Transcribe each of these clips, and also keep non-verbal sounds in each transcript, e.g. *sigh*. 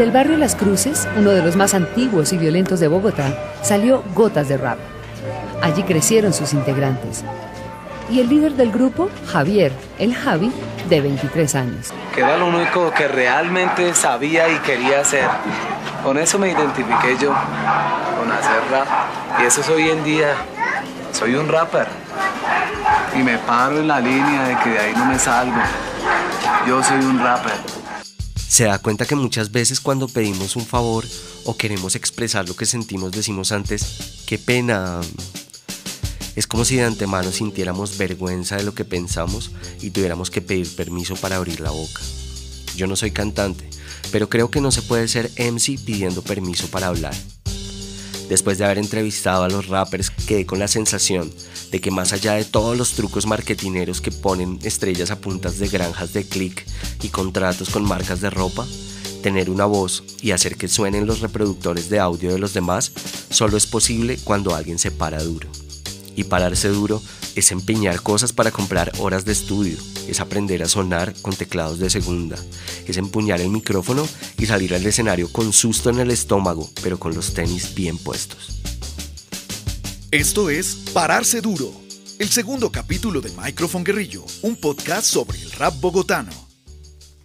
Del barrio Las Cruces, uno de los más antiguos y violentos de Bogotá, salió Gotas de Rap. Allí crecieron sus integrantes. Y el líder del grupo, Javier, el Javi, de 23 años. Que lo único que realmente sabía y quería hacer. Con eso me identifiqué yo, con hacer rap. Y eso es hoy en día. Soy un rapper. Y me paro en la línea de que de ahí no me salgo. Yo soy un rapper. Se da cuenta que muchas veces cuando pedimos un favor o queremos expresar lo que sentimos decimos antes, qué pena. Es como si de antemano sintiéramos vergüenza de lo que pensamos y tuviéramos que pedir permiso para abrir la boca. Yo no soy cantante, pero creo que no se puede ser MC pidiendo permiso para hablar. Después de haber entrevistado a los rappers, quedé con la sensación de que más allá de todos los trucos marketineros que ponen estrellas a puntas de granjas de click y contratos con marcas de ropa, tener una voz y hacer que suenen los reproductores de audio de los demás solo es posible cuando alguien se para duro. Y pararse duro es empeñar cosas para comprar horas de estudio, es aprender a sonar con teclados de segunda, es empuñar el micrófono y salir al escenario con susto en el estómago, pero con los tenis bien puestos. Esto es Pararse Duro, el segundo capítulo de Microphone Guerrillo, un podcast sobre el rap bogotano.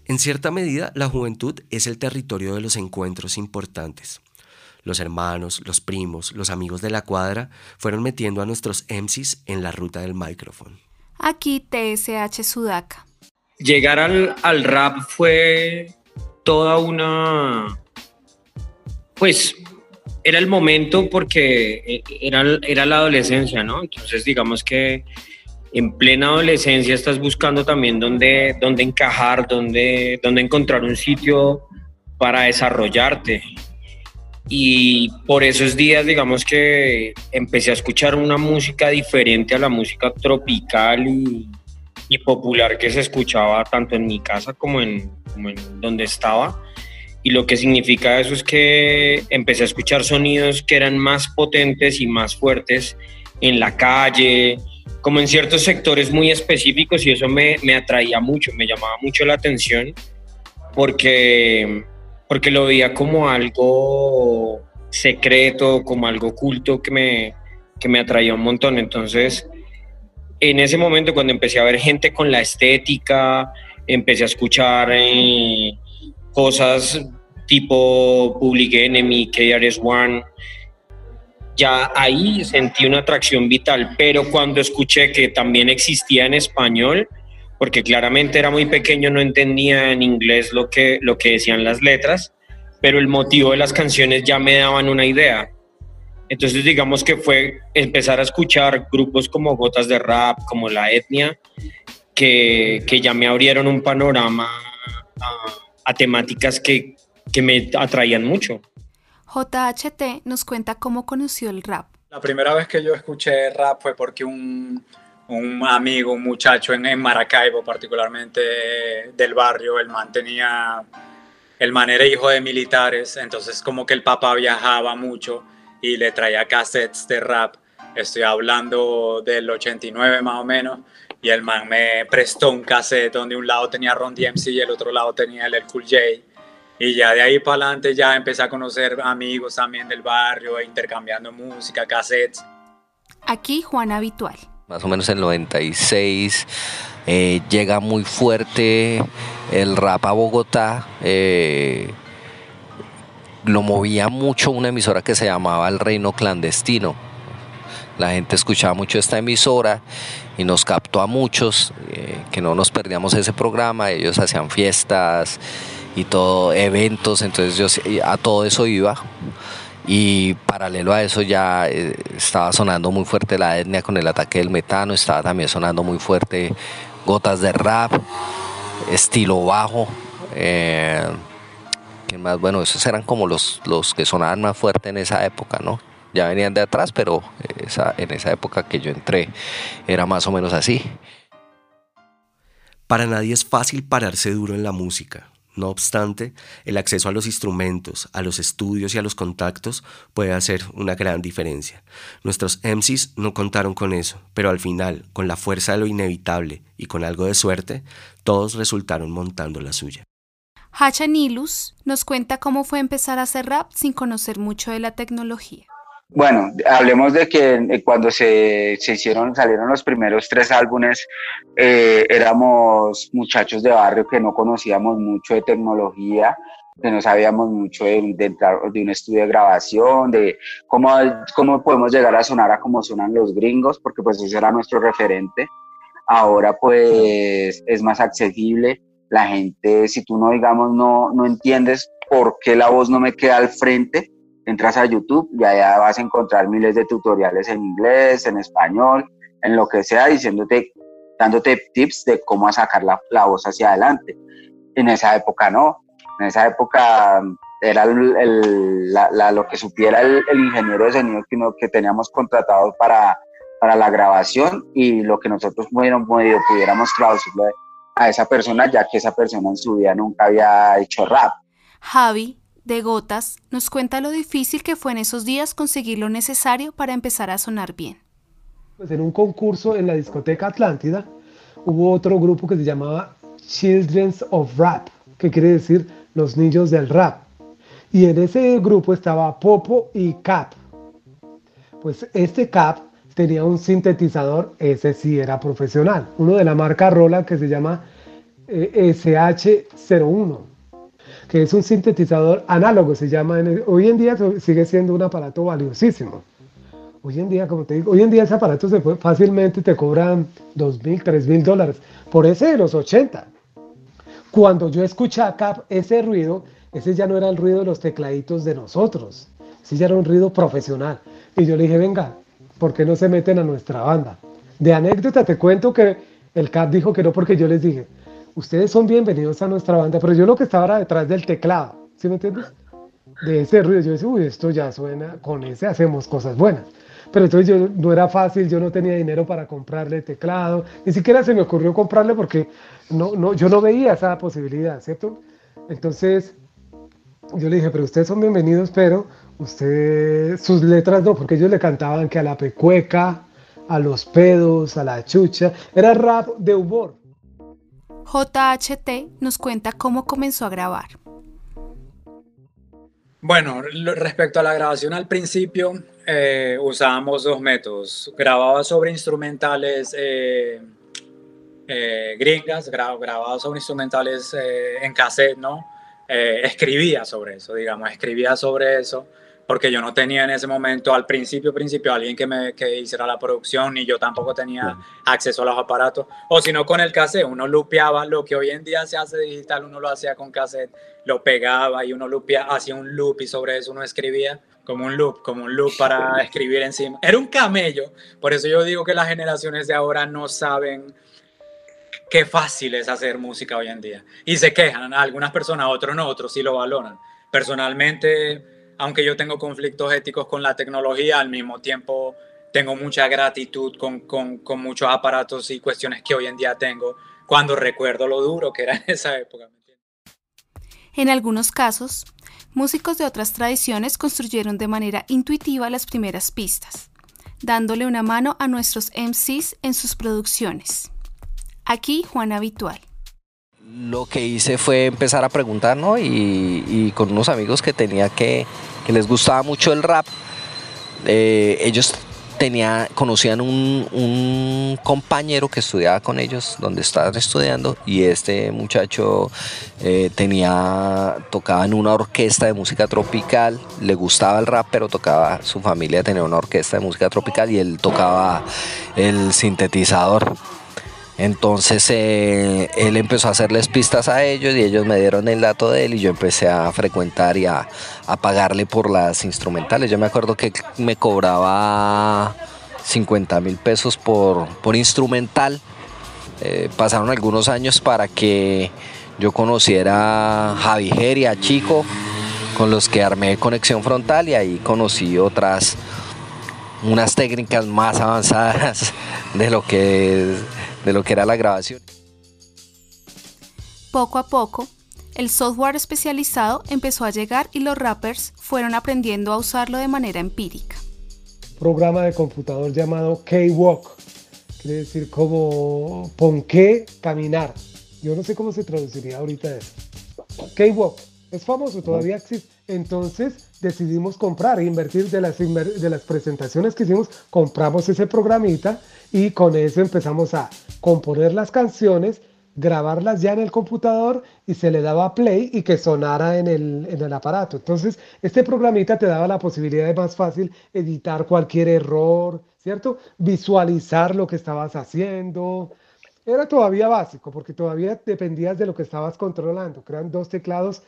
En cierta medida, la juventud es el territorio de los encuentros importantes. Los hermanos, los primos, los amigos de la cuadra fueron metiendo a nuestros MCs en la ruta del micrófono. Aquí TSH Sudaca. Llegar al, al rap fue toda una... Pues era el momento porque era, era la adolescencia, ¿no? Entonces digamos que en plena adolescencia estás buscando también dónde, dónde encajar, dónde, dónde encontrar un sitio para desarrollarte y por esos días, digamos que empecé a escuchar una música diferente a la música tropical y, popular que se escuchaba tanto en mi casa como en, donde estaba. Y lo que significa eso es que empecé a escuchar sonidos que eran más potentes y más fuertes en la calle, como en ciertos sectores muy específicos y eso me, me atraía mucho, me llamaba mucho la atención porque porque lo veía como algo secreto, como algo oculto que me, que me atraía un montón. Entonces, en ese momento cuando empecé a ver gente con la estética, empecé a escuchar eh, cosas tipo Public Enemy, KRS-One, ya ahí sentí una atracción vital, pero cuando escuché que también existía en español, porque claramente era muy pequeño, no entendía en inglés lo que, lo que decían las letras, pero el motivo de las canciones ya me daban una idea. Entonces digamos que fue empezar a escuchar grupos como Gotas de Rap, como La Etnia, que, que ya me abrieron un panorama a, temáticas que, que me atraían mucho. JHT nos cuenta cómo conoció el rap. La primera vez que yo escuché rap fue porque un, un amigo, un muchacho en, Maracaibo, particularmente del barrio, el man tenía, el man era hijo de militares, entonces como que el papá viajaba mucho y le traía cassettes de rap. Estoy hablando del 89 más o menos, y el man me prestó un cassette donde un lado tenía Ron DMC y el otro lado tenía el Cool J. Y ya de ahí para adelante ya empecé a conocer amigos también del barrio, intercambiando música, cassettes. Aquí Juan Habitual más o menos en el 96, eh, llega muy fuerte el rap a Bogotá. Eh, lo movía mucho una emisora que se llamaba El Reino Clandestino. La gente escuchaba mucho esta emisora y nos captó a muchos, eh, que no nos perdíamos ese programa. Ellos hacían fiestas y todo, eventos, entonces a todo eso iba. Y paralelo a eso ya eh, estaba sonando muy fuerte la etnia con el ataque del metano, estaba también sonando muy fuerte gotas de rap, estilo bajo. Eh, más? Bueno, esos eran como los, los que sonaban más fuerte en esa época, ¿no? Ya venían de atrás, pero esa, en esa época que yo entré era más o menos así. Para nadie es fácil pararse duro en la música. No obstante, el acceso a los instrumentos, a los estudios y a los contactos puede hacer una gran diferencia. Nuestros MCs no contaron con eso, pero al final, con la fuerza de lo inevitable y con algo de suerte, todos resultaron montando la suya. Hacha Nilus nos cuenta cómo fue empezar a hacer rap sin conocer mucho de la tecnología. Bueno, hablemos de que eh, cuando se, se hicieron, salieron los primeros tres álbumes, eh, éramos muchachos de barrio que no conocíamos mucho de tecnología, que no sabíamos mucho de, de, de, un estudio de grabación, de cómo, cómo podemos llegar a sonar a como suenan los gringos, porque pues ese era nuestro referente. Ahora pues es más accesible, la gente, si tú no digamos no, no entiendes por qué la voz no me queda al frente, entras a YouTube y allá vas a encontrar miles de tutoriales en inglés, en español, en lo que sea, diciéndote, dándote tips de cómo sacar la, la voz hacia adelante. En esa época no, en esa época era el, la, lo que supiera el, ingeniero de sonido que, que teníamos contratado para, para la grabación y lo que nosotros pudiéramos, pudiéramos traducirlo a esa persona, ya que esa persona en su vida nunca había hecho rap. Javi, de Gotas, nos cuenta lo difícil que fue en esos días conseguir lo necesario para empezar a sonar bien. Pues en un concurso en la discoteca Atlántida hubo otro grupo que se llamaba Children's of Rap, que quiere decir los niños del rap. Y en ese grupo estaba Popo y Cap. Pues este Cap tenía un sintetizador, ese sí era profesional, uno de la marca Roland que se llama eh, SH01, que es un sintetizador análogo, se llama, hoy en día sigue siendo un aparato valiosísimo. Hoy en día, como te digo, hoy en día ese aparato se fácilmente te cobran 2 mil, 3 mil dólares, por ese de los 80. Cuando yo escuchaba ese ruido, ese ya no era el ruido de los tecladitos de nosotros, ese ya era un ruido profesional. Y yo le dije, venga, ¿por qué no se meten a nuestra banda? De anécdota te cuento que el CAP dijo que no porque yo les dije, ustedes son bienvenidos a nuestra banda, pero yo lo que estaba era detrás del teclado, ¿sí me entiendes? De ese ruido, yo decía, uy, esto ya suena, con ese hacemos cosas buenas. Pero entonces yo, no era fácil, yo no tenía dinero para comprarle teclado, ni siquiera se me ocurrió comprarle porque no, no, yo no veía esa posibilidad, ¿cierto? Entonces yo le dije, pero ustedes son bienvenidos, pero ustedes, sus letras no, porque ellos le cantaban que a la pecueca, a los pedos, a la chucha, era rap de humor. JHT nos cuenta cómo comenzó a grabar. Bueno, respecto a la grabación al principio, eh, usábamos dos métodos. Grababa sobre instrumentales eh, eh, gringas, grababa sobre instrumentales en cassette, ¿no? escribía sobre eso, digamos, escribía sobre eso porque yo no tenía en ese momento, al principio, principio, alguien que me que hiciera la producción, ni yo tampoco tenía acceso a los aparatos, o si no con el cassette, uno lupeaba lo que hoy en día se hace digital, uno lo hacía con cassette, lo pegaba y uno lupeaba, hacía un loop y sobre eso uno escribía como un loop, como un loop para *laughs* escribir encima. Era un camello, por eso yo digo que las generaciones de ahora no saben qué fácil es hacer música hoy en día. Y se quejan, algunas personas, otros no, otros sí lo valoran. Personalmente aunque yo tengo conflictos éticos con la tecnología, al mismo tiempo tengo mucha gratitud con, con, muchos aparatos y cuestiones que hoy en día tengo cuando recuerdo lo duro que era en esa época. En algunos casos, músicos de otras tradiciones construyeron de manera intuitiva las primeras pistas, dándole una mano a nuestros MCs en sus producciones. Aquí Juan Habitual. Lo que hice fue empezar a preguntar, ¿no? Y, con unos amigos que tenía que, les gustaba mucho el rap, eh, ellos tenía, conocían un, un, compañero que estudiaba con ellos, donde estaban estudiando, y este muchacho eh, tenía, tocaba en una orquesta de música tropical, le gustaba el rap, pero tocaba, su familia tenía una orquesta de música tropical y él tocaba el sintetizador. Entonces eh, él empezó a hacerles pistas a ellos y ellos me dieron el dato de él y yo empecé a frecuentar y a, pagarle por las instrumentales. Yo me acuerdo que me cobraba 50 mil pesos por, instrumental. Eh, pasaron algunos años para que yo conociera a Javi y a Chico, con los que armé conexión frontal y ahí conocí otras, unas técnicas más avanzadas *laughs* de lo que de lo que era la grabación. Poco a poco, el software especializado empezó a llegar y los rappers fueron aprendiendo a usarlo de manera empírica. Programa de computador llamado K-Walk, quiere decir como ponqué caminar. Yo no sé cómo se traduciría ahorita eso. K-Walk. Es famoso, todavía existe. Entonces decidimos comprar e invertir de las, de las presentaciones que hicimos, compramos ese programita y con eso empezamos a componer las canciones, grabarlas ya en el computador y se le daba play y que sonara en el, en el aparato. Entonces, este programita te daba la posibilidad de más fácil editar cualquier error, ¿cierto? Visualizar lo que estabas haciendo. Era todavía básico porque todavía dependías de lo que estabas controlando. Crean dos teclados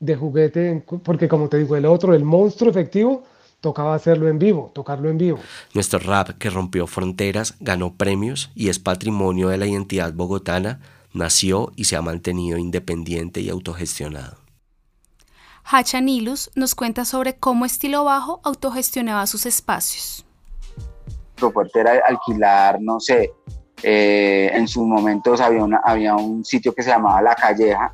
de juguete, porque como te digo, el otro, el monstruo efectivo, tocaba hacerlo en vivo, tocarlo en vivo. Nuestro rap que rompió fronteras, ganó premios y es patrimonio de la identidad bogotana, nació y se ha mantenido independiente y autogestionado. Hachanilus nos cuenta sobre cómo Estilo Bajo autogestionaba sus espacios. Lo fuerte era alquilar, no sé, eh, en sus momentos había, una, había un sitio que se llamaba La Calleja,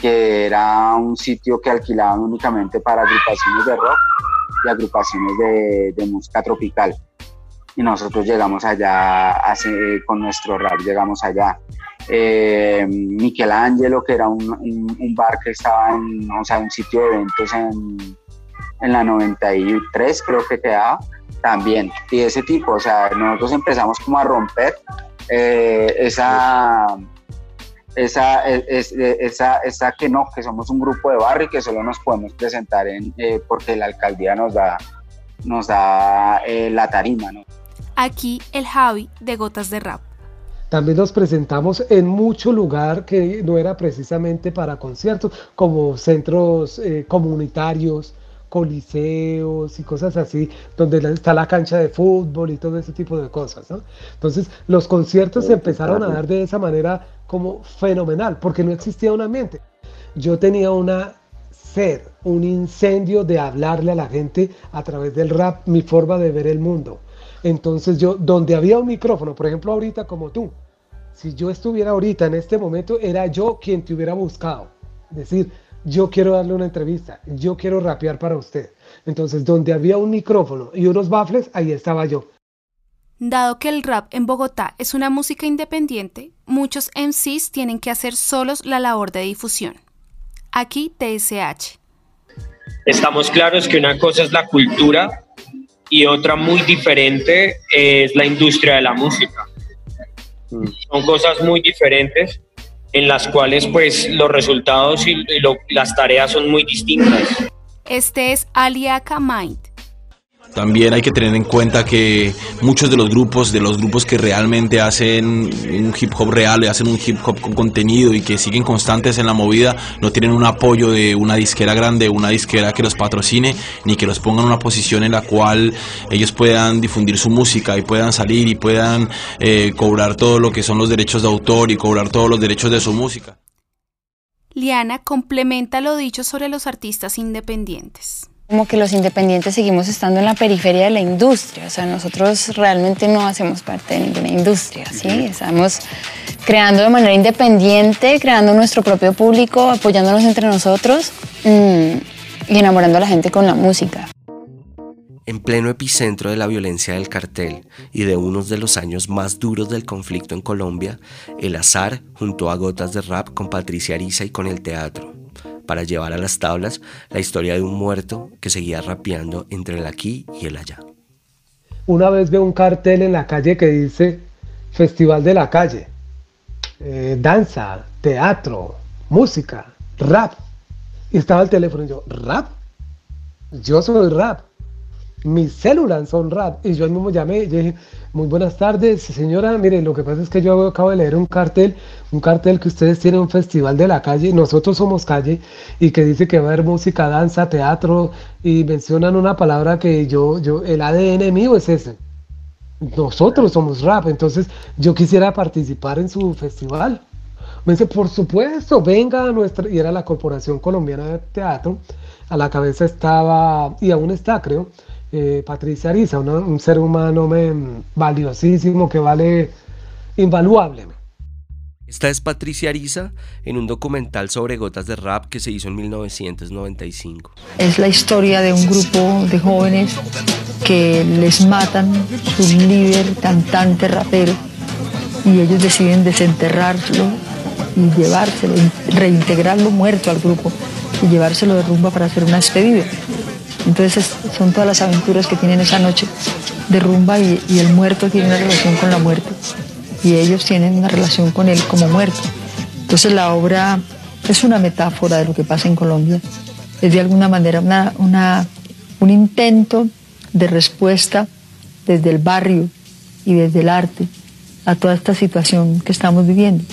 que era un sitio que alquilaban únicamente para agrupaciones de rock y agrupaciones de, música tropical. Y nosotros llegamos allá hace, con nuestro rap, llegamos allá. Eh, Michelangelo, que era un, bar que estaba en, o sea, un sitio de eventos en, en la 93, creo que quedaba, también. Y ese tipo, o sea, nosotros empezamos como a romper eh, esa esa, esa, esa que no, que somos un grupo de barrio y que solo nos podemos presentar en, eh, porque la alcaldía nos da, nos da eh, la tarima. ¿no? Aquí el Javi de Gotas de Rap. También nos presentamos en mucho lugar que no era precisamente para conciertos, como centros eh, comunitarios, coliseos y cosas así, donde está la cancha de fútbol y todo ese tipo de cosas. ¿no? Entonces, los conciertos se empezaron a dar de esa manera como fenomenal, porque no existía un ambiente. Yo tenía una sed, un incendio de hablarle a la gente a través del rap, mi forma de ver el mundo. Entonces yo, donde había un micrófono, por ejemplo ahorita como tú, si yo estuviera ahorita en este momento, era yo quien te hubiera buscado. Es decir, yo quiero darle una entrevista, yo quiero rapear para usted. Entonces, donde había un micrófono y unos baffles, ahí estaba yo. Dado que el rap en Bogotá es una música independiente, muchos MCs tienen que hacer solos la labor de difusión. Aquí TSH. Estamos claros que una cosa es la cultura y otra muy diferente es la industria de la música. Son cosas muy diferentes en las cuales pues los resultados y, las tareas son muy distintas. Este es Aliaka Mind, también hay que tener en cuenta que muchos de los grupos, de los grupos que realmente hacen un hip hop real, hacen un hip hop con contenido y que siguen constantes en la movida, no tienen un apoyo de una disquera grande, una disquera que los patrocine, ni que los ponga en una posición en la cual ellos puedan difundir su música y puedan salir y puedan eh, cobrar todo lo que son los derechos de autor y cobrar todos los derechos de su música. Liana complementa lo dicho sobre los artistas independientes como que los independientes seguimos estando en la periferia de la industria, o sea, nosotros realmente no hacemos parte de ninguna industria, ¿sí? Estamos creando de manera independiente, creando nuestro propio público, apoyándonos entre nosotros mm, y enamorando a la gente con la música. En pleno epicentro de la violencia del cartel y de unos de los años más duros del conflicto en Colombia, el azar juntó a Gotas de Rap con Patricia Ariza y con el teatro para llevar a las tablas la historia de un muerto que seguía rapeando entre el aquí y el allá. Una vez veo un cartel en la calle que dice Festival de la Calle, eh, danza, teatro, música, rap. Y estaba el teléfono y yo, ¿rap? Yo soy rap mis células son rap. Y yo mismo llamé y dije, muy buenas tardes, señora, mire, lo que pasa es que yo acabo de leer un cartel, un cartel que ustedes tienen un festival de la calle, nosotros somos calle, y que dice que va a haber música, danza, teatro, y mencionan una palabra que yo, yo, el ADN mío es ese. Nosotros somos rap, entonces yo quisiera participar en su festival. Me dice, por supuesto, venga a nuestra, y era la Corporación Colombiana de Teatro, a la cabeza estaba, y aún está, creo, eh, Patricia Ariza, un ser humano valiosísimo que vale invaluable. Esta es Patricia Ariza en un documental sobre gotas de rap que se hizo en 1995. Es la historia de un grupo de jóvenes que les matan su líder, cantante, rapero, y ellos deciden desenterrarlo y llevárselo, reintegrarlo muerto al grupo y llevárselo de rumba para hacer una despedida. Entonces son todas las aventuras que tienen esa noche de rumba y, el muerto tiene una relación con la muerte y ellos tienen una relación con él como muerto. Entonces la obra es una metáfora de lo que pasa en Colombia. Es de alguna manera una, una, un intento de respuesta desde el barrio y desde el arte a toda esta situación que estamos viviendo.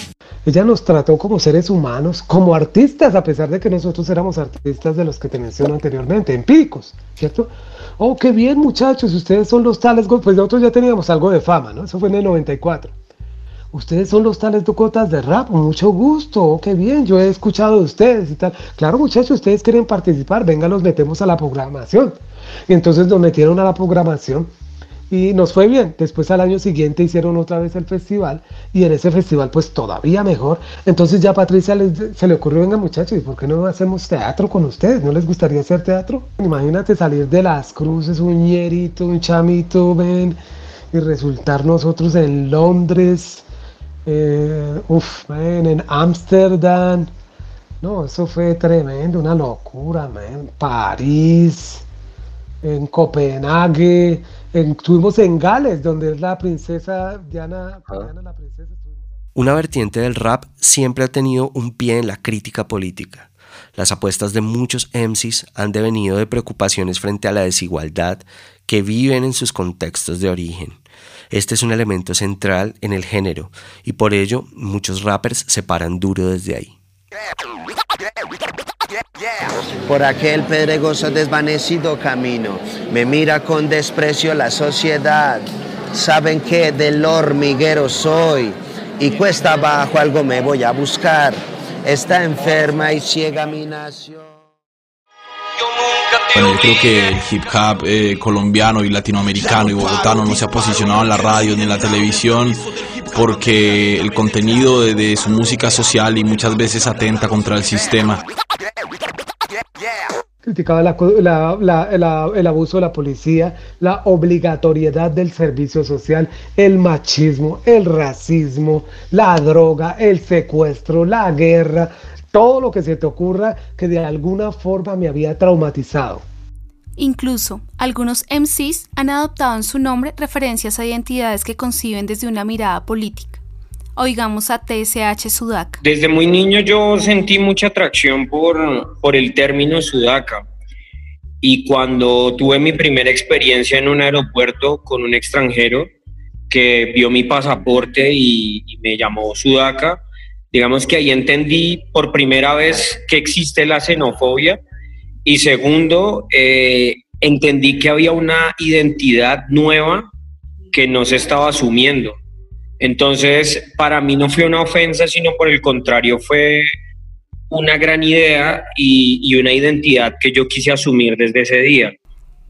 Ella nos trató como seres humanos, como artistas, a pesar de que nosotros éramos artistas de los que te menciono anteriormente, empíricos, ¿cierto? Oh, qué bien muchachos, ustedes son los tales, pues nosotros ya teníamos algo de fama, ¿no? Eso fue en el 94. Ustedes son los tales docotas de rap, mucho gusto, oh, qué bien, yo he escuchado de ustedes y tal. Claro muchachos, ustedes quieren participar, venga, los metemos a la programación. Y entonces nos metieron a la programación y nos fue bien. Después al año siguiente hicieron otra vez el festival y en ese festival pues todavía mejor. Entonces ya a Patricia se le ocurrió, venga muchachos, ¿y por qué no hacemos teatro con ustedes? ¿No les gustaría hacer teatro? Imagínate salir de las cruces, un ñerito, un chamito, ven, y resultar nosotros en Londres, eh, uf, en Ámsterdam. No, eso fue tremendo, una locura, man. París, en Copenhague estuvimos en Gales, donde es la princesa Diana, Diana la princesa. Una vertiente del rap siempre ha tenido un pie en la crítica política. Las apuestas de muchos MCs han devenido de preocupaciones frente a la desigualdad que viven en sus contextos de origen. Este es un elemento central en el género y por ello muchos rappers se paran duro desde ahí. Por aquel pedregoso desvanecido camino, me mira con desprecio la sociedad. Saben que del hormiguero soy y cuesta abajo algo me voy a buscar. Está enferma y ciega mi nación. Bueno, yo creo que el hip hop eh, colombiano y latinoamericano y bogotano no se ha posicionado en la radio ni en la televisión porque el contenido de, de su música social y muchas veces atenta contra el sistema criticaba el abuso de la policía, la obligatoriedad del servicio social, el machismo, el racismo, la droga, el secuestro, la guerra, todo lo que se te ocurra que de alguna forma me había traumatizado. Incluso, algunos MCs han adoptado en su nombre referencias a identidades que conciben desde una mirada política. Oigamos a TSH Sudaca. Desde muy niño yo sentí mucha atracción por, por el término Sudaca. Y cuando tuve mi primera experiencia en un aeropuerto con un extranjero que vio mi pasaporte y, me llamó Sudaca, digamos que ahí entendí por primera vez que existe la xenofobia. Y segundo, eh, entendí que había una identidad nueva que no se estaba asumiendo entonces, para mí no fue una ofensa, sino por el contrario, fue una gran idea y, una identidad que yo quise asumir desde ese día.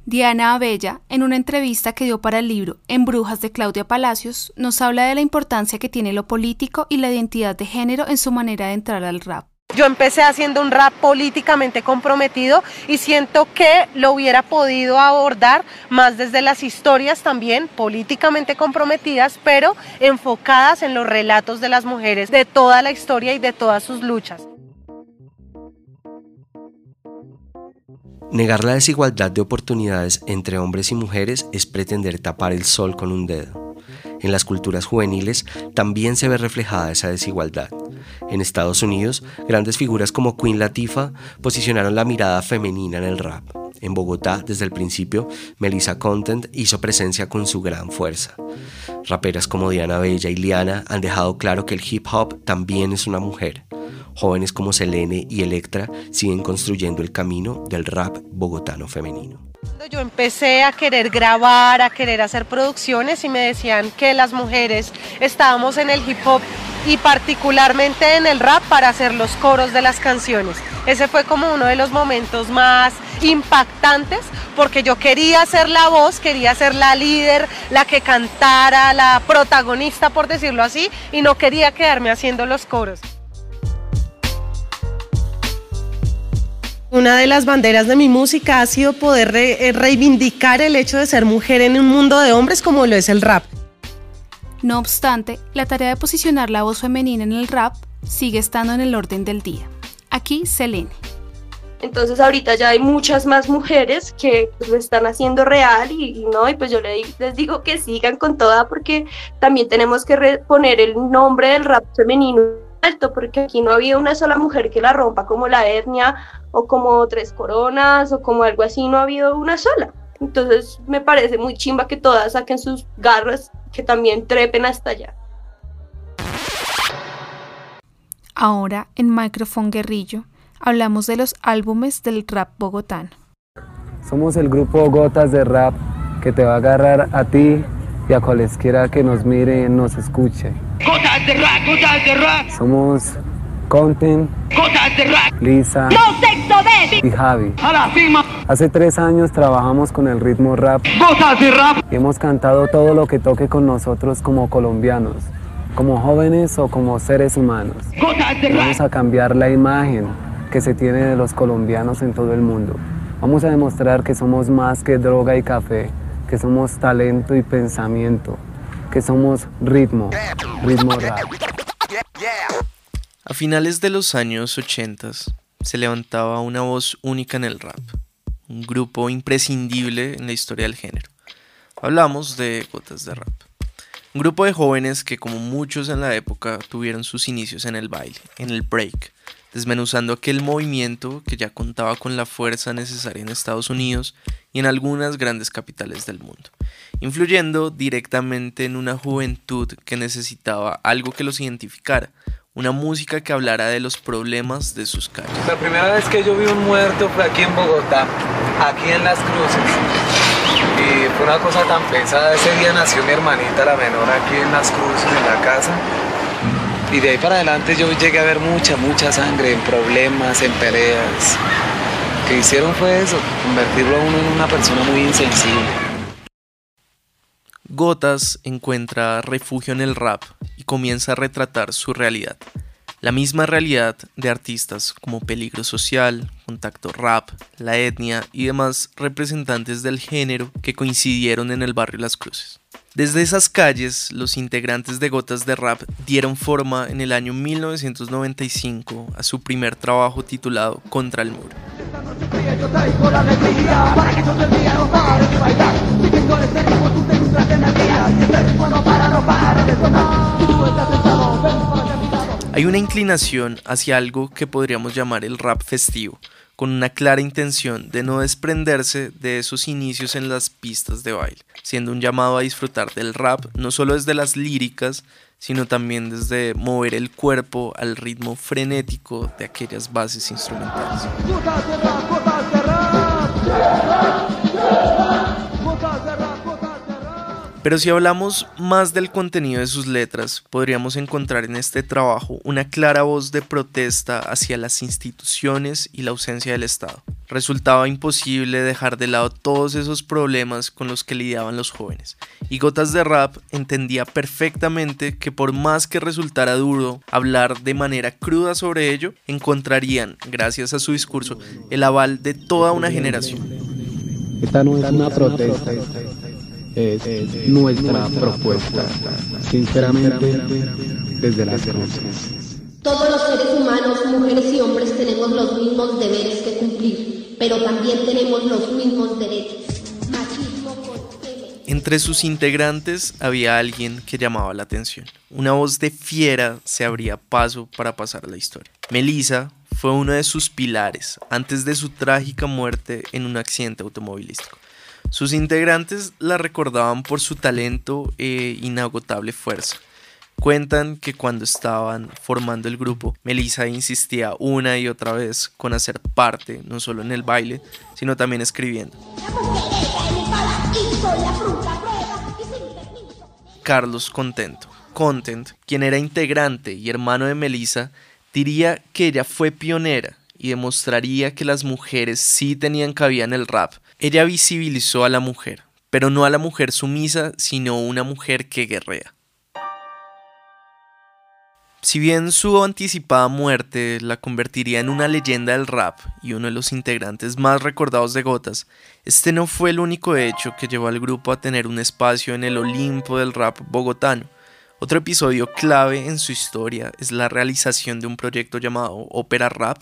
Diana Abella, en una entrevista que dio para el libro En Brujas de Claudia Palacios, nos habla de la importancia que tiene lo político y la identidad de género en su manera de entrar al rap. Yo empecé haciendo un rap políticamente comprometido y siento que lo hubiera podido abordar más desde las historias también políticamente comprometidas, pero enfocadas en los relatos de las mujeres, de toda la historia y de todas sus luchas. Negar la desigualdad de oportunidades entre hombres y mujeres es pretender tapar el sol con un dedo. En las culturas juveniles también se ve reflejada esa desigualdad. En Estados Unidos, grandes figuras como Queen Latifah posicionaron la mirada femenina en el rap. En Bogotá, desde el principio, Melissa Content hizo presencia con su gran fuerza. Raperas como Diana Bella y Liana han dejado claro que el hip hop también es una mujer. Jóvenes como Selene y Electra siguen construyendo el camino del rap bogotano femenino. Yo empecé a querer grabar, a querer hacer producciones y me decían que las mujeres estábamos en el hip hop y particularmente en el rap para hacer los coros de las canciones. Ese fue como uno de los momentos más impactantes porque yo quería ser la voz, quería ser la líder, la que cantara, la protagonista por decirlo así y no quería quedarme haciendo los coros. Una de las banderas de mi música ha sido poder eh, reivindicar el hecho de ser mujer en un mundo de hombres como lo es el rap. No obstante, la tarea de posicionar la voz femenina en el rap sigue estando en el orden del día. Aquí Selene. Entonces ahorita ya hay muchas más mujeres que lo están haciendo real y, no, y pues yo les, les digo que sigan con toda porque también tenemos que poner el nombre del rap femenino alto porque aquí no ha habido una sola mujer que la rompa como la etnia o como Tres Coronas o como algo así, no ha habido una sola. Entonces me parece muy chimba que todas saquen sus garras que también trepen hasta allá. Ahora en Microphone Guerrillo hablamos de los álbumes del rap bogotano. Somos el grupo Gotas de Rap que te va a agarrar a ti y a cualesquiera que nos mire y nos escuche. De Rap, Gotas de Rap. Somos Content, Gotas de Rap. Lisa y Javi. Hace tres años trabajamos con el ritmo rap. Gotas de Rap. Y hemos cantado todo lo que toque con nosotros como colombianos, como jóvenes o como seres humanos. Vamos a cambiar la imagen que se tiene de los colombianos en todo el mundo. Vamos a demostrar que somos más que droga y café, que somos talento y pensamiento, que somos ritmo, ritmo rap. A finales de los años 80 se levantaba una voz única en el rap, un grupo imprescindible en la historia del género. Hablamos de Gotas de Rap. Un grupo de jóvenes que como muchos en la época tuvieron sus inicios en el baile, en el break, desmenuzando aquel movimiento que ya contaba con la fuerza necesaria en Estados Unidos y en algunas grandes capitales del mundo, influyendo directamente en una juventud que necesitaba algo que los identificara, una música que hablara de los problemas de sus calles. La primera vez que yo vi un muerto fue aquí en Bogotá, aquí en Las Cruces. Y fue una cosa tan pesada. Ese día nació mi hermanita, la menor, aquí en Las Cruces, en la casa. Y de ahí para adelante yo llegué a ver mucha, mucha sangre en problemas, en peleas. Lo que hicieron fue eso, convertirlo a uno en una persona muy insensible. Gotas encuentra refugio en el rap y comienza a retratar su realidad. La misma realidad de artistas como Peligro Social, Contacto Rap, La Etnia y demás representantes del género que coincidieron en el barrio Las Cruces. Desde esas calles, los integrantes de Gotas de Rap dieron forma en el año 1995 a su primer trabajo titulado Contra el Muro. Hay una inclinación hacia algo que podríamos llamar el rap festivo, con una clara intención de no desprenderse de esos inicios en las pistas de baile, siendo un llamado a disfrutar del rap no solo desde las líricas, sino también desde mover el cuerpo al ritmo frenético de aquellas bases instrumentales. Pero si hablamos más del contenido de sus letras, podríamos encontrar en este trabajo una clara voz de protesta hacia las instituciones y la ausencia del Estado. Resultaba imposible dejar de lado todos esos problemas con los que lidiaban los jóvenes, y Gotas de Rap entendía perfectamente que por más que resultara duro hablar de manera cruda sobre ello, encontrarían, gracias a su discurso, el aval de toda una generación. Esta no es una protesta, es nuestra propuesta, sinceramente, desde las cruces. Todos los seres humanos, mujeres y hombres, tenemos los mismos deberes que cumplir, pero también tenemos los mismos derechos. Entre sus integrantes había alguien que llamaba la atención. Una voz de fiera se abría paso para pasar a la historia. Melissa fue uno de sus pilares antes de su trágica muerte en un accidente automovilístico. Sus integrantes la recordaban por su talento e inagotable fuerza. Cuentan que cuando estaban formando el grupo, Melissa insistía una y otra vez con hacer parte, no solo en el baile, sino también escribiendo. Carlos Contento, Content, quien era integrante y hermano de Melissa, diría que ella fue pionera y demostraría que las mujeres sí tenían cabida en el rap. Ella visibilizó a la mujer, pero no a la mujer sumisa, sino una mujer que guerrea. Si bien su anticipada muerte la convertiría en una leyenda del rap y uno de los integrantes más recordados de Gotas, este no fue el único hecho que llevó al grupo a tener un espacio en el Olimpo del rap bogotano. Otro episodio clave en su historia es la realización de un proyecto llamado Ópera Rap,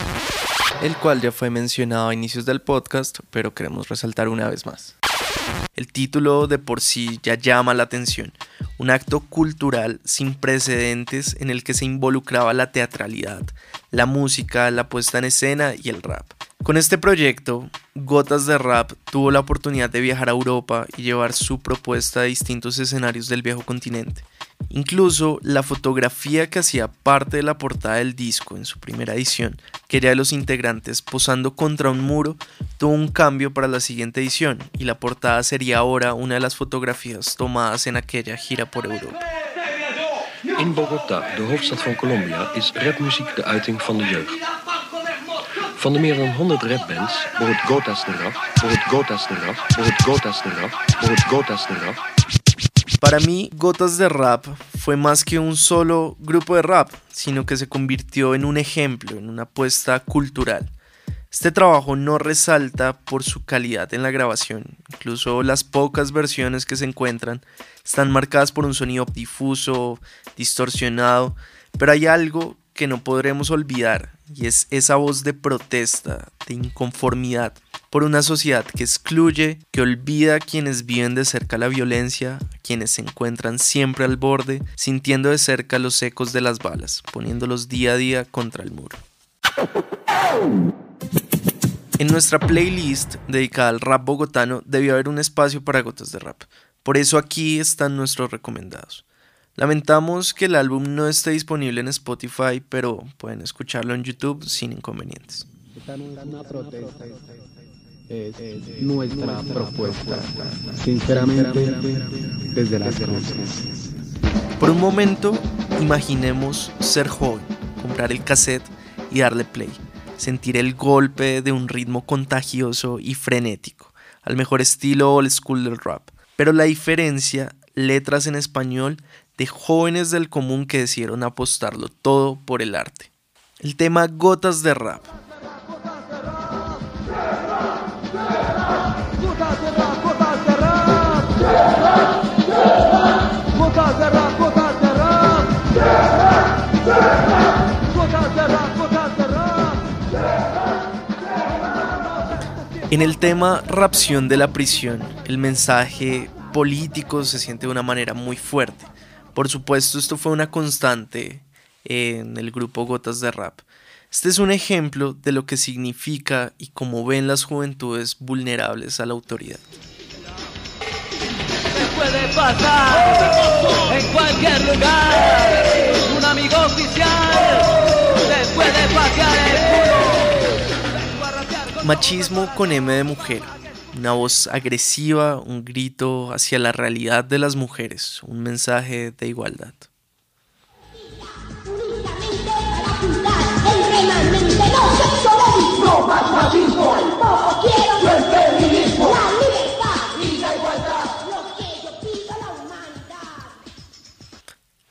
el cual ya fue mencionado a inicios del podcast, pero queremos resaltar una vez más. El título de por sí ya llama la atención, un acto cultural sin precedentes en el que se involucraba la teatralidad, la música, la puesta en escena y el rap. Con este proyecto, Gotas de Rap tuvo la oportunidad de viajar a Europa y llevar su propuesta a distintos escenarios del viejo continente. Incluso la fotografía que hacía parte de la portada del disco en su primera edición, que era de los integrantes posando contra un muro, tuvo un cambio para la siguiente edición y la portada sería ahora una de las fotografías tomadas en aquella gira por Europa. In Bogotá, de hoofdstad van Colombia, is rapmuziek de uiting van de jeugd. Van de meer dan 100 rapbands behoort Gotas de Rap, behoort Gotas de Rap, behoort Gotas de Rap, behoort Gotas de Rap. Para mí, Gotas de Rap fue más que un solo grupo de rap, sino que se convirtió en un ejemplo, en una apuesta cultural. Este trabajo no resalta por su calidad en la grabación, incluso las pocas versiones que se encuentran están marcadas por un sonido difuso, distorsionado, pero hay algo que no podremos olvidar y es esa voz de protesta, de inconformidad por una sociedad que excluye, que olvida a quienes viven de cerca la violencia, quienes se encuentran siempre al borde, sintiendo de cerca los ecos de las balas, poniéndolos día a día contra el muro. En nuestra playlist dedicada al rap bogotano debió haber un espacio para gotas de rap. Por eso aquí están nuestros recomendados. Lamentamos que el álbum no esté disponible en Spotify, pero pueden escucharlo en YouTube sin inconvenientes. Es nuestra propuesta, sinceramente, desde las cruces. Por un momento, imaginemos ser joven, comprar el cassette y darle play, sentir el golpe de un ritmo contagioso y frenético, al mejor estilo old school del rap. Pero la diferencia, letras en español de jóvenes del común que decidieron apostarlo todo por el arte. El tema Gotas de Rap. En el tema Rapción de la prisión, el mensaje político se siente de una manera muy fuerte. Por supuesto, esto fue una constante en el grupo Gotas de Rap. Este es un ejemplo de lo que significa y cómo ven las juventudes vulnerables a la autoridad. puede pasar en cualquier lugar. Un amigo oficial puede pasear el culo. Machismo con M de mujer una voz agresiva, un grito hacia la realidad de las mujeres, un mensaje de igualdad.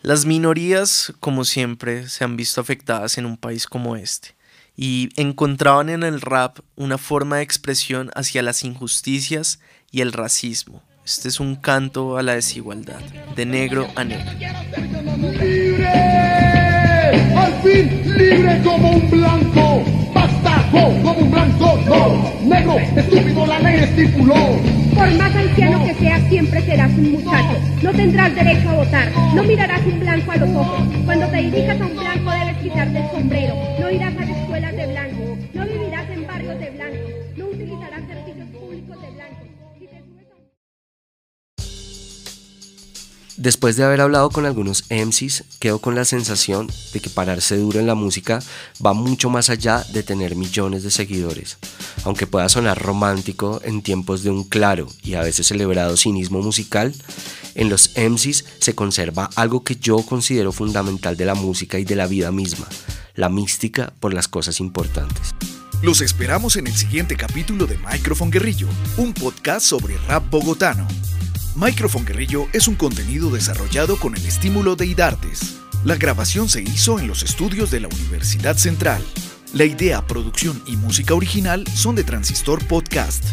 Las minorías, como siempre, se han visto afectadas en un país como este y encontraban en el rap una forma de expresión hacia las injusticias y el racismo. Este es un canto a la desigualdad, de negro a negro. Libre, al fin libre como un blanco, bastardo como un blanco, no, negro, estúpido la ley estipuló. Por más anciano que seas, siempre serás un muchacho. No tendrás derecho a votar. No mirarás un blanco a los ojos. Cuando te dirijas a un blanco debes quitarte el sombrero. No irás a las escuelas de blanco. Después de haber hablado con algunos MCs, quedo con la sensación de que pararse duro en la música va mucho más allá de tener millones de seguidores. Aunque pueda sonar romántico en tiempos de un claro y a veces celebrado cinismo musical, en los MCs se conserva algo que yo considero fundamental de la música y de la vida misma, la mística por las cosas importantes. Los esperamos en el siguiente capítulo de Microphone Guerrillo, un podcast sobre rap bogotano. Microphone Guerrillo es un contenido desarrollado con el estímulo de IDARTES. La grabación se hizo en los estudios de la Universidad Central. La idea, producción y música original son de Transistor Podcast.